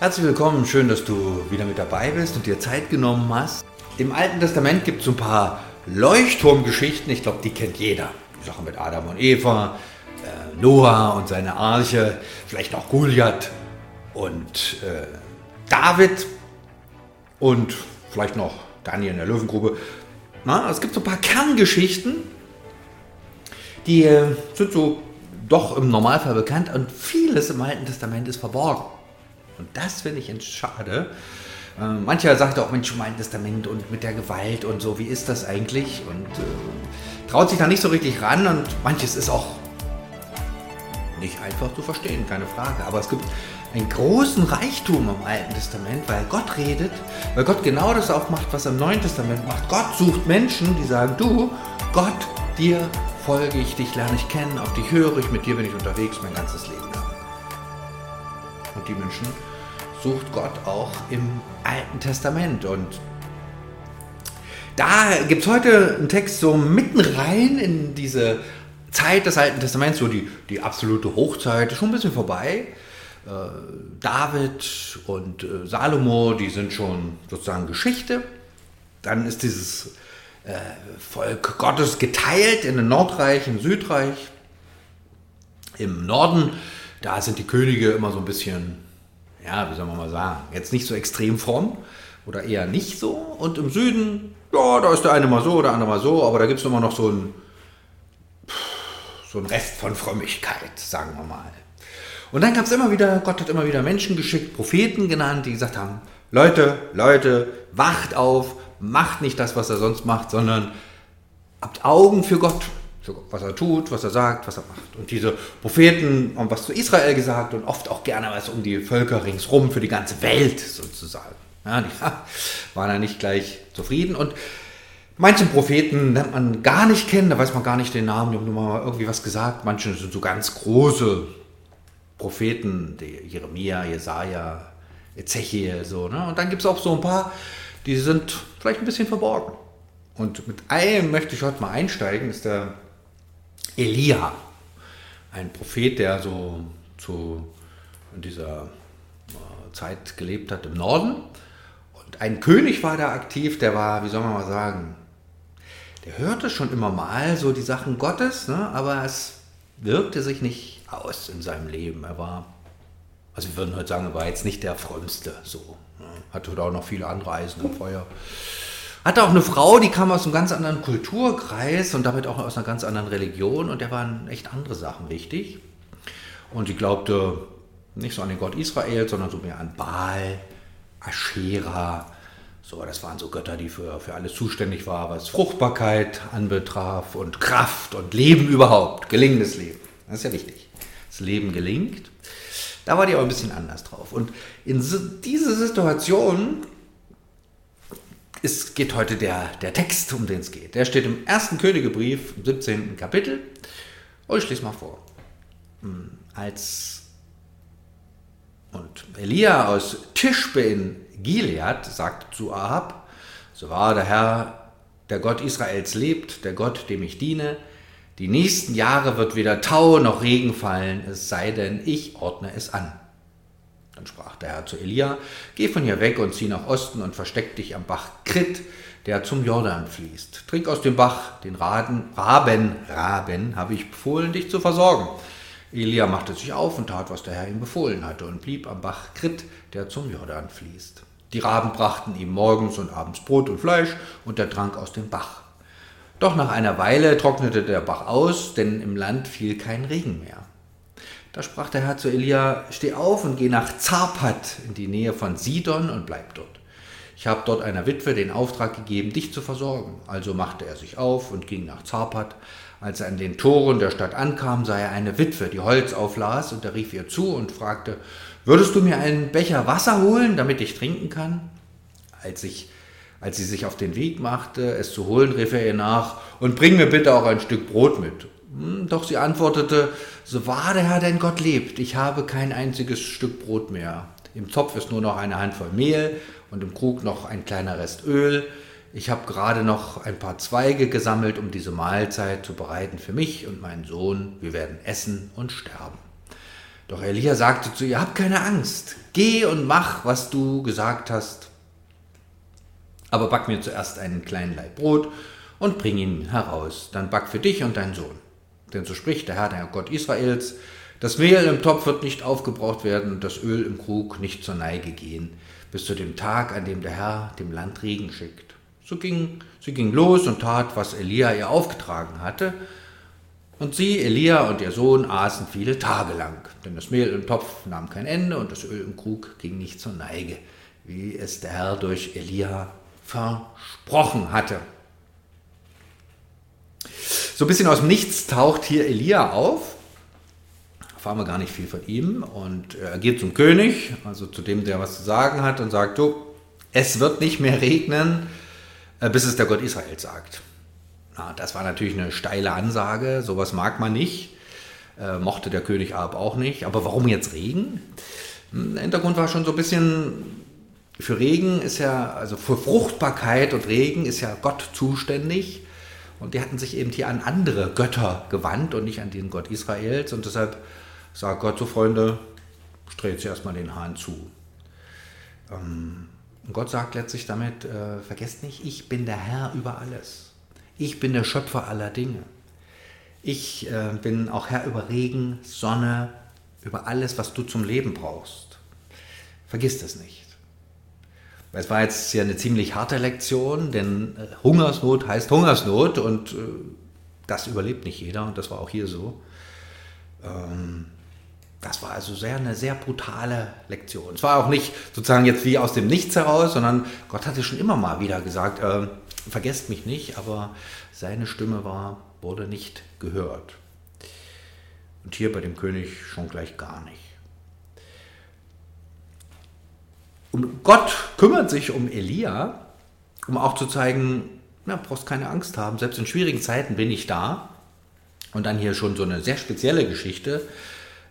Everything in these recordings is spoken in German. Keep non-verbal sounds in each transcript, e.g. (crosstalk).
Herzlich willkommen, schön, dass du wieder mit dabei bist und dir Zeit genommen hast. Im Alten Testament gibt es ein paar Leuchtturmgeschichten, ich glaube, die kennt jeder. Die Sache mit Adam und Eva, äh, Noah und seine Arche, vielleicht auch Goliath und äh, David und vielleicht noch Daniel in der Löwengrube. Na, es gibt so ein paar Kerngeschichten, die äh, sind so doch im Normalfall bekannt und vieles im Alten Testament ist verborgen. Und das finde ich schade. Äh, mancher sagt auch, Mensch, im Alten Testament und mit der Gewalt und so, wie ist das eigentlich? Und äh, traut sich da nicht so richtig ran und manches ist auch nicht einfach zu verstehen, keine Frage. Aber es gibt einen großen Reichtum im Alten Testament, weil Gott redet, weil Gott genau das auch macht, was er im Neuen Testament macht. Gott sucht Menschen, die sagen, du, Gott, dir folge ich, dich lerne ich kennen, auf dich höre ich, mit dir bin ich unterwegs mein ganzes Leben lang. Und die Menschen sucht Gott auch im Alten Testament. Und da gibt es heute einen Text so mitten rein in diese Zeit des Alten Testaments, so die, die absolute Hochzeit, schon ein bisschen vorbei. Äh, David und äh, Salomo, die sind schon sozusagen Geschichte. Dann ist dieses äh, Volk Gottes geteilt in ein Nordreich, ein Südreich. Im Norden, da sind die Könige immer so ein bisschen ja, wie soll man mal sagen, jetzt nicht so extrem fromm oder eher nicht so. Und im Süden, ja, da ist der eine mal so, der andere mal so, aber da gibt es immer noch so ein so ein Rest von Frömmigkeit, sagen wir mal. Und dann gab es immer wieder, Gott hat immer wieder Menschen geschickt, Propheten genannt, die gesagt haben, Leute, Leute, wacht auf, macht nicht das, was er sonst macht, sondern habt Augen für Gott, was er tut, was er sagt, was er macht. Und diese Propheten haben was zu Israel gesagt und oft auch gerne was um die Völker ringsrum, für die ganze Welt sozusagen. Ja, die (laughs) waren da nicht gleich zufrieden. Und manche Propheten lernt man gar nicht kennen, da weiß man gar nicht den Namen, die haben nur mal irgendwie was gesagt. Manche sind so ganz große Propheten, die Jeremia, Jesaja, Ezechiel, so. Ne? Und dann gibt es auch so ein paar, die sind vielleicht ein bisschen verborgen. Und mit einem möchte ich heute mal einsteigen, ist der Elia, ein Prophet, der so zu dieser äh, Zeit gelebt hat im Norden. Und ein König war da aktiv, der war, wie soll man mal sagen, der hörte schon immer mal so die Sachen Gottes, ne? aber es wirkte sich nicht aus in seinem Leben. Er war, also wir würden heute sagen, er war jetzt nicht der frömmste, so. Ne? Hatte auch noch viele andere Eisen im Feuer. Hatte auch eine Frau, die kam aus einem ganz anderen Kulturkreis und damit auch aus einer ganz anderen Religion und der waren echt andere Sachen wichtig. Und sie glaubte nicht so an den Gott Israel, sondern so mehr an Baal, Aschera. So, das waren so Götter, die für, für alles zuständig waren, was Fruchtbarkeit anbetraf und Kraft und Leben überhaupt, gelingendes Leben. Das ist ja wichtig. Das Leben gelingt. Da war die auch ein bisschen anders drauf. Und in diese Situation es geht heute der, der Text, um den es geht. Der steht im ersten Königebrief, im 17. Kapitel. Und ich lese mal vor. Hm, als und Elia aus Tischbe in Gilead sagte zu Ahab, so wahr der Herr, der Gott Israels lebt, der Gott, dem ich diene, die nächsten Jahre wird weder Tau noch Regen fallen, es sei denn, ich ordne es an. Dann sprach der Herr zu Elia, geh von hier weg und zieh nach Osten und versteck dich am Bach Krit, der zum Jordan fließt. Trink aus dem Bach, den Raden, Raben, Raben, habe ich befohlen, dich zu versorgen. Elia machte sich auf und tat, was der Herr ihm befohlen hatte, und blieb am Bach Krit, der zum Jordan fließt. Die Raben brachten ihm morgens und abends Brot und Fleisch, und er trank aus dem Bach. Doch nach einer Weile trocknete der Bach aus, denn im Land fiel kein Regen mehr. Da sprach der Herr zu Elia, steh auf und geh nach Zarpat in die Nähe von Sidon und bleib dort. Ich habe dort einer Witwe den Auftrag gegeben, dich zu versorgen. Also machte er sich auf und ging nach Zarpat. Als er an den Toren der Stadt ankam, sah er eine Witwe, die Holz auflas, und er rief ihr zu und fragte, würdest du mir einen Becher Wasser holen, damit ich trinken kann? Als, ich, als sie sich auf den Weg machte, es zu holen, rief er ihr nach, und bring mir bitte auch ein Stück Brot mit. Hm, doch sie antwortete, so wahr der Herr dein Gott lebt, ich habe kein einziges Stück Brot mehr. Im Zopf ist nur noch eine Handvoll Mehl und im Krug noch ein kleiner Rest Öl. Ich habe gerade noch ein paar Zweige gesammelt, um diese Mahlzeit zu bereiten für mich und meinen Sohn. Wir werden essen und sterben. Doch Elia sagte zu ihr, hab keine Angst, geh und mach, was du gesagt hast. Aber back mir zuerst einen kleinen Leib Brot und bring ihn heraus, dann back für dich und deinen Sohn. Denn so spricht der Herr, der Gott Israels, das Mehl im Topf wird nicht aufgebraucht werden und das Öl im Krug nicht zur Neige gehen, bis zu dem Tag, an dem der Herr dem Land Regen schickt. So ging sie ging los und tat, was Elia ihr aufgetragen hatte. Und sie, Elia und ihr Sohn, aßen viele Tage lang, denn das Mehl im Topf nahm kein Ende und das Öl im Krug ging nicht zur Neige, wie es der Herr durch Elia versprochen hatte. So ein bisschen aus dem Nichts taucht hier Elia auf. Erfahren wir gar nicht viel von ihm. Und er geht zum König, also zu dem, der was zu sagen hat, und sagt: Du, es wird nicht mehr regnen, äh, bis es der Gott Israel sagt. Na, das war natürlich eine steile Ansage, sowas mag man nicht. Äh, mochte der König Ahab auch nicht. Aber warum jetzt Regen? Hm, der Hintergrund war schon so ein bisschen, für Regen ist ja, also für Fruchtbarkeit und Regen ist ja Gott zuständig. Und die hatten sich eben hier an andere Götter gewandt und nicht an den Gott Israels. Und deshalb sagt Gott so, Freunde, streht sie erstmal den Hahn zu. Ähm, und Gott sagt letztlich damit, äh, vergesst nicht, ich bin der Herr über alles. Ich bin der Schöpfer aller Dinge. Ich äh, bin auch Herr über Regen, Sonne, über alles, was du zum Leben brauchst. Vergiss das nicht. Es war jetzt ja eine ziemlich harte Lektion, denn äh, Hungersnot heißt Hungersnot und äh, das überlebt nicht jeder und das war auch hier so. Ähm, das war also sehr, eine sehr brutale Lektion. Es war auch nicht sozusagen jetzt wie aus dem Nichts heraus, sondern Gott hatte schon immer mal wieder gesagt, äh, vergesst mich nicht, aber seine Stimme war, wurde nicht gehört. Und hier bei dem König schon gleich gar nicht. Und Gott kümmert sich um Elia, um auch zu zeigen, na, brauchst keine Angst haben, selbst in schwierigen Zeiten bin ich da. Und dann hier schon so eine sehr spezielle Geschichte.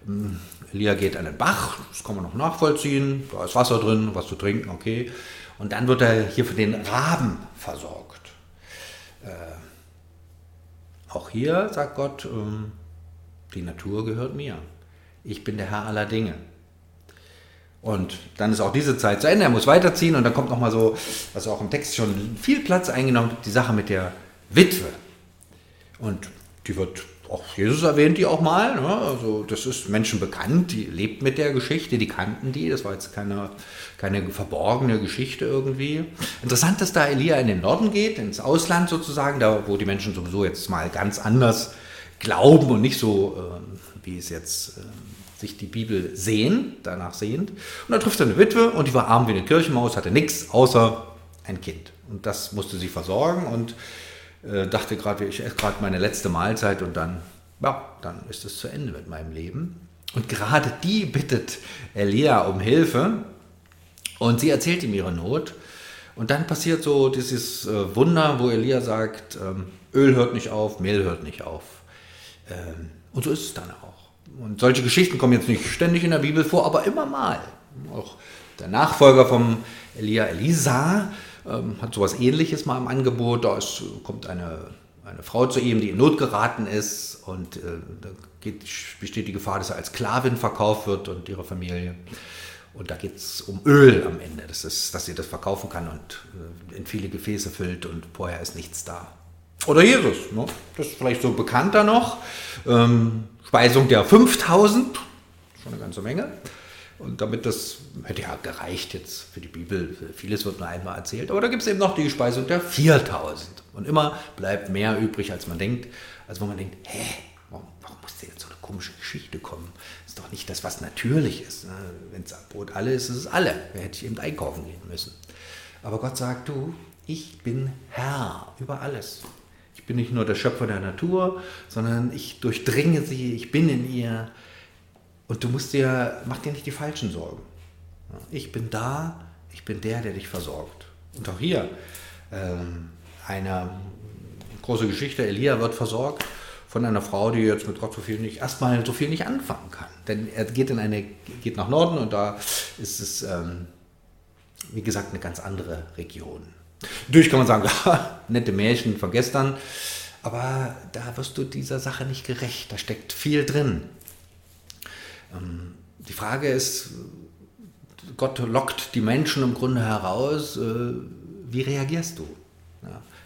Hm, Elia geht an den Bach, das kann man noch nachvollziehen, da ist Wasser drin, was zu trinken, okay. Und dann wird er hier für den Raben versorgt. Äh, auch hier sagt Gott, äh, die Natur gehört mir. Ich bin der Herr aller Dinge. Und dann ist auch diese Zeit zu Ende, er muss weiterziehen und dann kommt nochmal so, was auch im Text schon viel Platz eingenommen, die Sache mit der Witwe. Und die wird auch Jesus erwähnt die auch mal. Ne? Also das ist Menschen bekannt, die lebt mit der Geschichte, die kannten die. Das war jetzt keine, keine verborgene Geschichte irgendwie. Interessant, dass da Elia in den Norden geht, ins Ausland sozusagen, da wo die Menschen sowieso jetzt mal ganz anders glauben und nicht so, äh, wie es jetzt äh, sich die Bibel sehen, danach sehend. Und da trifft er eine Witwe und die war arm wie eine Kirchenmaus, hatte nichts außer ein Kind. Und das musste sie versorgen und äh, dachte gerade, ich esse gerade meine letzte Mahlzeit und dann, ja, dann ist es zu Ende mit meinem Leben. Und gerade die bittet Elia um Hilfe und sie erzählt ihm ihre Not. Und dann passiert so dieses äh, Wunder, wo Elia sagt, ähm, Öl hört nicht auf, Mehl hört nicht auf. Ähm, und so ist es dann auch. Und solche Geschichten kommen jetzt nicht ständig in der Bibel vor, aber immer mal. Auch der Nachfolger vom Elia Elisa ähm, hat sowas ähnliches mal im Angebot. Da ist, kommt eine, eine Frau zu ihm, die in Not geraten ist und äh, da geht, besteht die Gefahr, dass er als Sklavin verkauft wird und ihre Familie. Und da geht es um Öl am Ende, das ist, dass sie das verkaufen kann und äh, in viele Gefäße füllt und vorher ist nichts da. Oder Jesus, ne? das ist vielleicht so bekannter noch. Ähm, Speisung der 5000, schon eine ganze Menge. Und damit das hätte ja gereicht jetzt für die Bibel, vieles wird nur einmal erzählt, aber da gibt es eben noch die Speisung der 4000. Und immer bleibt mehr übrig, als man denkt, als wo man denkt, hä, warum, warum muss denn jetzt so eine komische Geschichte kommen? Das ist doch nicht das, was natürlich ist. Ne? Wenn es Brot alle ist, ist es alle. Da hätte ich eben einkaufen gehen müssen. Aber Gott sagt, du, ich bin Herr über alles. Ich bin nicht nur der Schöpfer der Natur, sondern ich durchdringe sie, ich bin in ihr, und du musst dir, mach dir nicht die falschen Sorgen. Ich bin da, ich bin der, der dich versorgt. Und auch hier ähm, eine große Geschichte, Elia wird versorgt von einer Frau, die jetzt mit Gott so viel nicht, erstmal so viel nicht anfangen kann. Denn er geht in eine, geht nach Norden und da ist es, ähm, wie gesagt, eine ganz andere Region. Natürlich kann man sagen, (laughs) nette Märchen von gestern, aber da wirst du dieser Sache nicht gerecht. Da steckt viel drin. Ähm, die Frage ist, Gott lockt die Menschen im Grunde heraus, äh, wie reagierst du?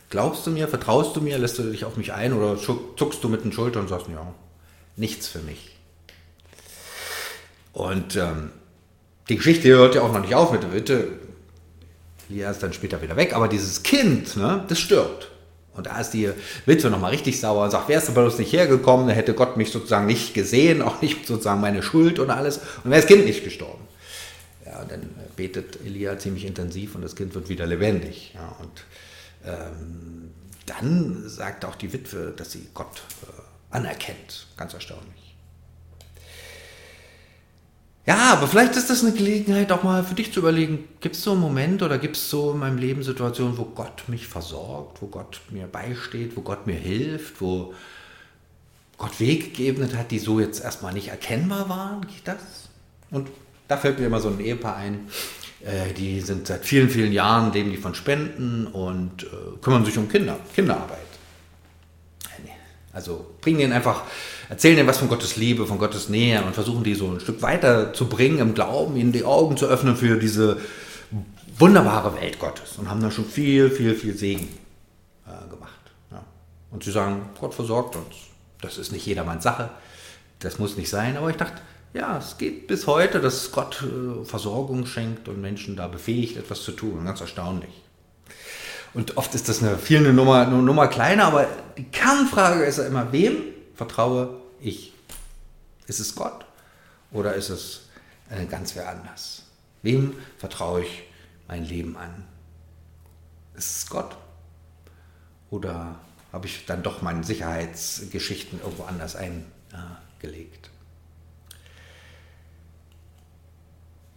Glaubst du mir, vertraust du mir, lässt du dich auf mich ein oder zuckst du mit den Schultern und sagst, ja, nichts für mich. Und ähm, die Geschichte hört ja auch noch nicht auf mit der Witte. Lia ist dann später wieder weg, aber dieses Kind, ne, das stirbt. Und da ist die Witwe nochmal richtig sauer und sagt, wärst du bloß nicht hergekommen, dann hätte Gott mich sozusagen nicht gesehen, (laughs) auch nicht sozusagen meine Schuld und alles, und wäre das Kind nicht gestorben. Ja, und dann betet Elia ziemlich intensiv und das Kind wird wieder lebendig. Ja, und ähm, dann sagt auch die Witwe, dass sie Gott äh, anerkennt. Ganz erstaunlich. Ja, aber vielleicht ist das eine Gelegenheit, auch mal für dich zu überlegen, gibt es so einen Moment oder gibt es so in meinem Leben Situationen, wo Gott mich versorgt, wo Gott mir beisteht, wo Gott mir hilft, wo Gott Wege geebnet hat, die so jetzt erstmal nicht erkennbar waren? Geht das? Und da fällt mir immer so ein Ehepaar ein, äh, die sind seit vielen, vielen Jahren, leben die von Spenden und äh, kümmern sich um Kinder, Kinderarbeit. Also bringen denen einfach, erzählen denen was von Gottes Liebe, von Gottes Nähe und versuchen die so ein Stück weiter zu bringen im Glauben, ihnen die Augen zu öffnen für diese wunderbare Welt Gottes und haben da schon viel, viel, viel Segen äh, gemacht. Ja. Und sie sagen, Gott versorgt uns. Das ist nicht jedermanns Sache, das muss nicht sein, aber ich dachte, ja, es geht bis heute, dass Gott äh, Versorgung schenkt und Menschen da befähigt, etwas zu tun. Ganz erstaunlich. Und oft ist das eine viel eine Nummer, eine Nummer kleiner, aber die Kernfrage ist ja immer, wem vertraue ich? Ist es Gott oder ist es äh, ganz wer anders? Wem vertraue ich mein Leben an? Ist es Gott? Oder habe ich dann doch meine Sicherheitsgeschichten irgendwo anders eingelegt?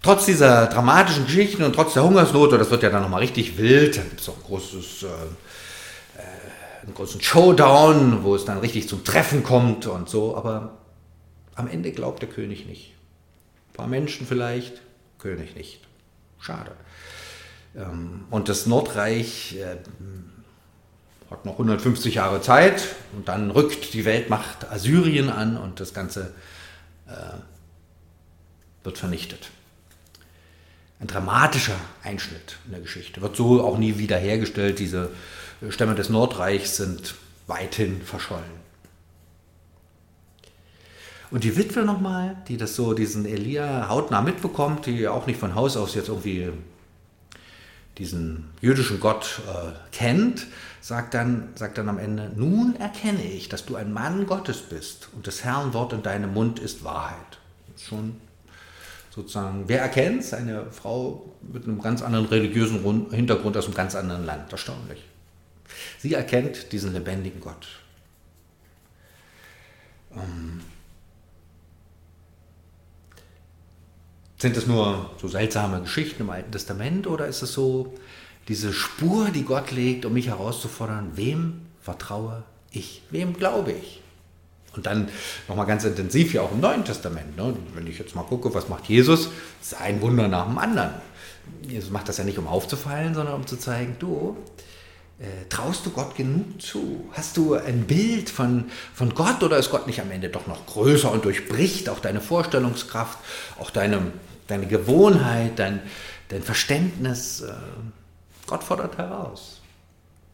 trotz dieser dramatischen Geschichten und trotz der Hungersnot, das wird ja dann nochmal richtig wild, da gibt es auch ein großes, äh, äh, einen großen Showdown, wo es dann richtig zum Treffen kommt und so, aber am Ende glaubt der König nicht. Ein paar Menschen vielleicht, König nicht. Schade. Ähm, und das Nordreich äh, hat noch 150 Jahre Zeit und dann rückt die Weltmacht Assyrien an und das Ganze äh, wird vernichtet ein dramatischer Einschnitt in der Geschichte. Wird so auch nie wiederhergestellt. Diese Stämme des Nordreichs sind weithin verschollen. Und die Witwe nochmal, die das so, diesen Elia hautnah mitbekommt, die auch nicht von Haus aus jetzt irgendwie diesen jüdischen Gott äh, kennt, sagt dann, sagt dann am Ende, nun erkenne ich, dass du ein Mann Gottes bist und des Herrn Wort in deinem Mund ist Wahrheit. Schon sozusagen, wer erkennt es? Eine Frau mit einem ganz anderen religiösen Hintergrund aus einem ganz anderen Land. Erstaunlich. Sie erkennt diesen lebendigen Gott. Ähm sind das nur so seltsame Geschichten im Alten Testament oder ist es so diese Spur, die Gott legt, um mich herauszufordern, wem vertraue ich? Wem glaube ich? Und dann nochmal ganz intensiv ja auch im Neuen Testament. Ne? Wenn ich jetzt mal gucke, was macht Jesus? Das ist ein Wunder nach dem anderen. Jesus macht das ja nicht, um aufzufallen, sondern um zu zeigen, du, traust du Gott genug zu? Hast du ein Bild von, von Gott oder ist Gott nicht am Ende doch noch größer und durchbricht auch deine Vorstellungskraft, auch deine, deine Gewohnheit, dein, dein Verständnis? Äh, Gott fordert heraus.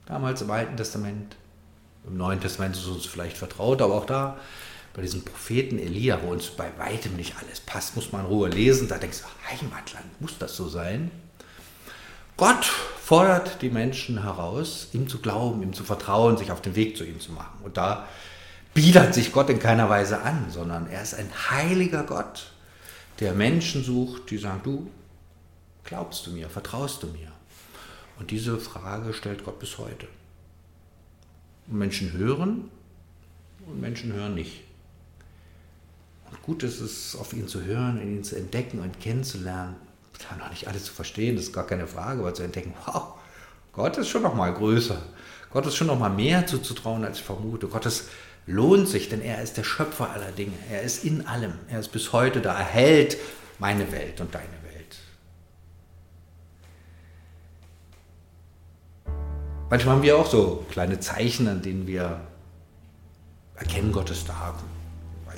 Damals im Alten Testament im Neuen Testament ist uns vielleicht vertraut, aber auch da bei diesem Propheten Elia, wo uns bei weitem nicht alles passt, muss man in Ruhe lesen. Da denkst du, Heimatland, muss das so sein? Gott fordert die Menschen heraus, ihm zu glauben, ihm zu vertrauen, sich auf den Weg zu ihm zu machen. Und da biedert sich Gott in keiner Weise an, sondern er ist ein heiliger Gott, der Menschen sucht, die sagen, du glaubst du mir, vertraust du mir? Und diese Frage stellt Gott bis heute. Und Menschen hören und Menschen hören nicht. Und gut ist es, auf ihn zu hören, ihn zu entdecken und kennenzulernen. Da noch nicht alles zu verstehen, das ist gar keine Frage, aber zu entdecken, wow, Gott ist schon noch mal größer. Gott ist schon noch mal mehr zuzutrauen, als ich vermute. Gott ist, lohnt sich, denn er ist der Schöpfer aller Dinge. Er ist in allem. Er ist bis heute da. Er hält meine Welt und deine Welt. Manchmal haben wir auch so kleine Zeichen, an denen wir erkennen, Gott ist da.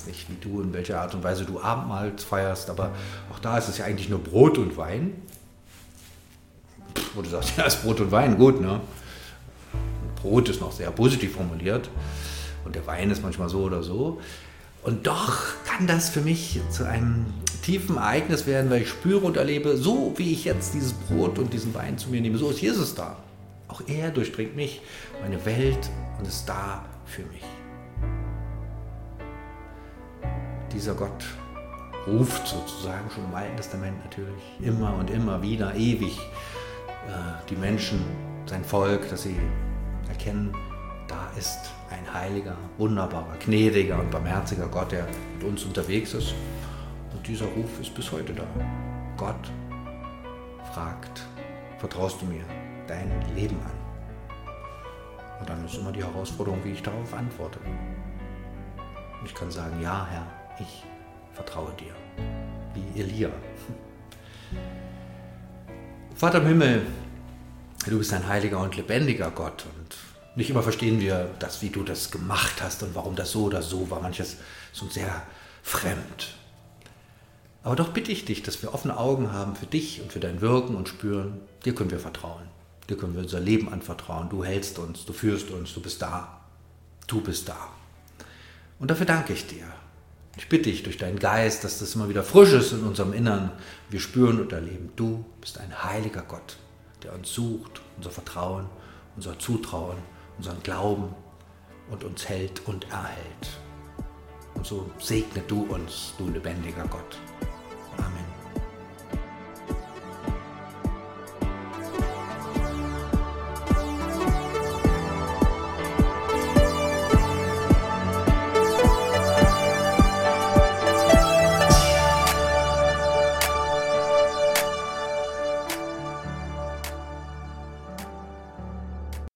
Weiß nicht, wie du, in welcher Art und Weise du Abendmahl feierst, aber auch da ist es ja eigentlich nur Brot und Wein. Wo du sagst, (laughs) ja, ist Brot und Wein, gut, ne? Brot ist noch sehr positiv formuliert und der Wein ist manchmal so oder so. Und doch kann das für mich zu einem tiefen Ereignis werden, weil ich spüre und erlebe, so wie ich jetzt dieses Brot und diesen Wein zu mir nehme, so ist Jesus da. Auch er durchdringt mich, meine Welt und ist da für mich. Dieser Gott ruft sozusagen schon im Alten Testament natürlich immer und immer wieder ewig äh, die Menschen, sein Volk, dass sie erkennen, da ist ein heiliger, wunderbarer, gnädiger und barmherziger Gott, der mit uns unterwegs ist. Und dieser Ruf ist bis heute da. Gott fragt, vertraust du mir dein Leben an? Und dann ist immer die Herausforderung, wie ich darauf antworte. Und ich kann sagen, ja Herr, ich vertraue dir. Wie Elia. Vater im Himmel, du bist ein heiliger und lebendiger Gott und nicht immer verstehen wir das, wie du das gemacht hast und warum das so oder so war. Manches ist uns sehr fremd. Aber doch bitte ich dich, dass wir offene Augen haben für dich und für dein Wirken und spüren, dir können wir vertrauen. Dir können wir unser Leben anvertrauen. Du hältst uns, du führst uns, du bist da. Du bist da. Und dafür danke ich dir. Ich bitte dich durch deinen Geist, dass das immer wieder frisch ist in unserem Innern. Wir spüren und erleben, du bist ein heiliger Gott, der uns sucht, unser Vertrauen, unser Zutrauen unseren Glauben und uns hält und erhält. Und so segne du uns, du lebendiger Gott.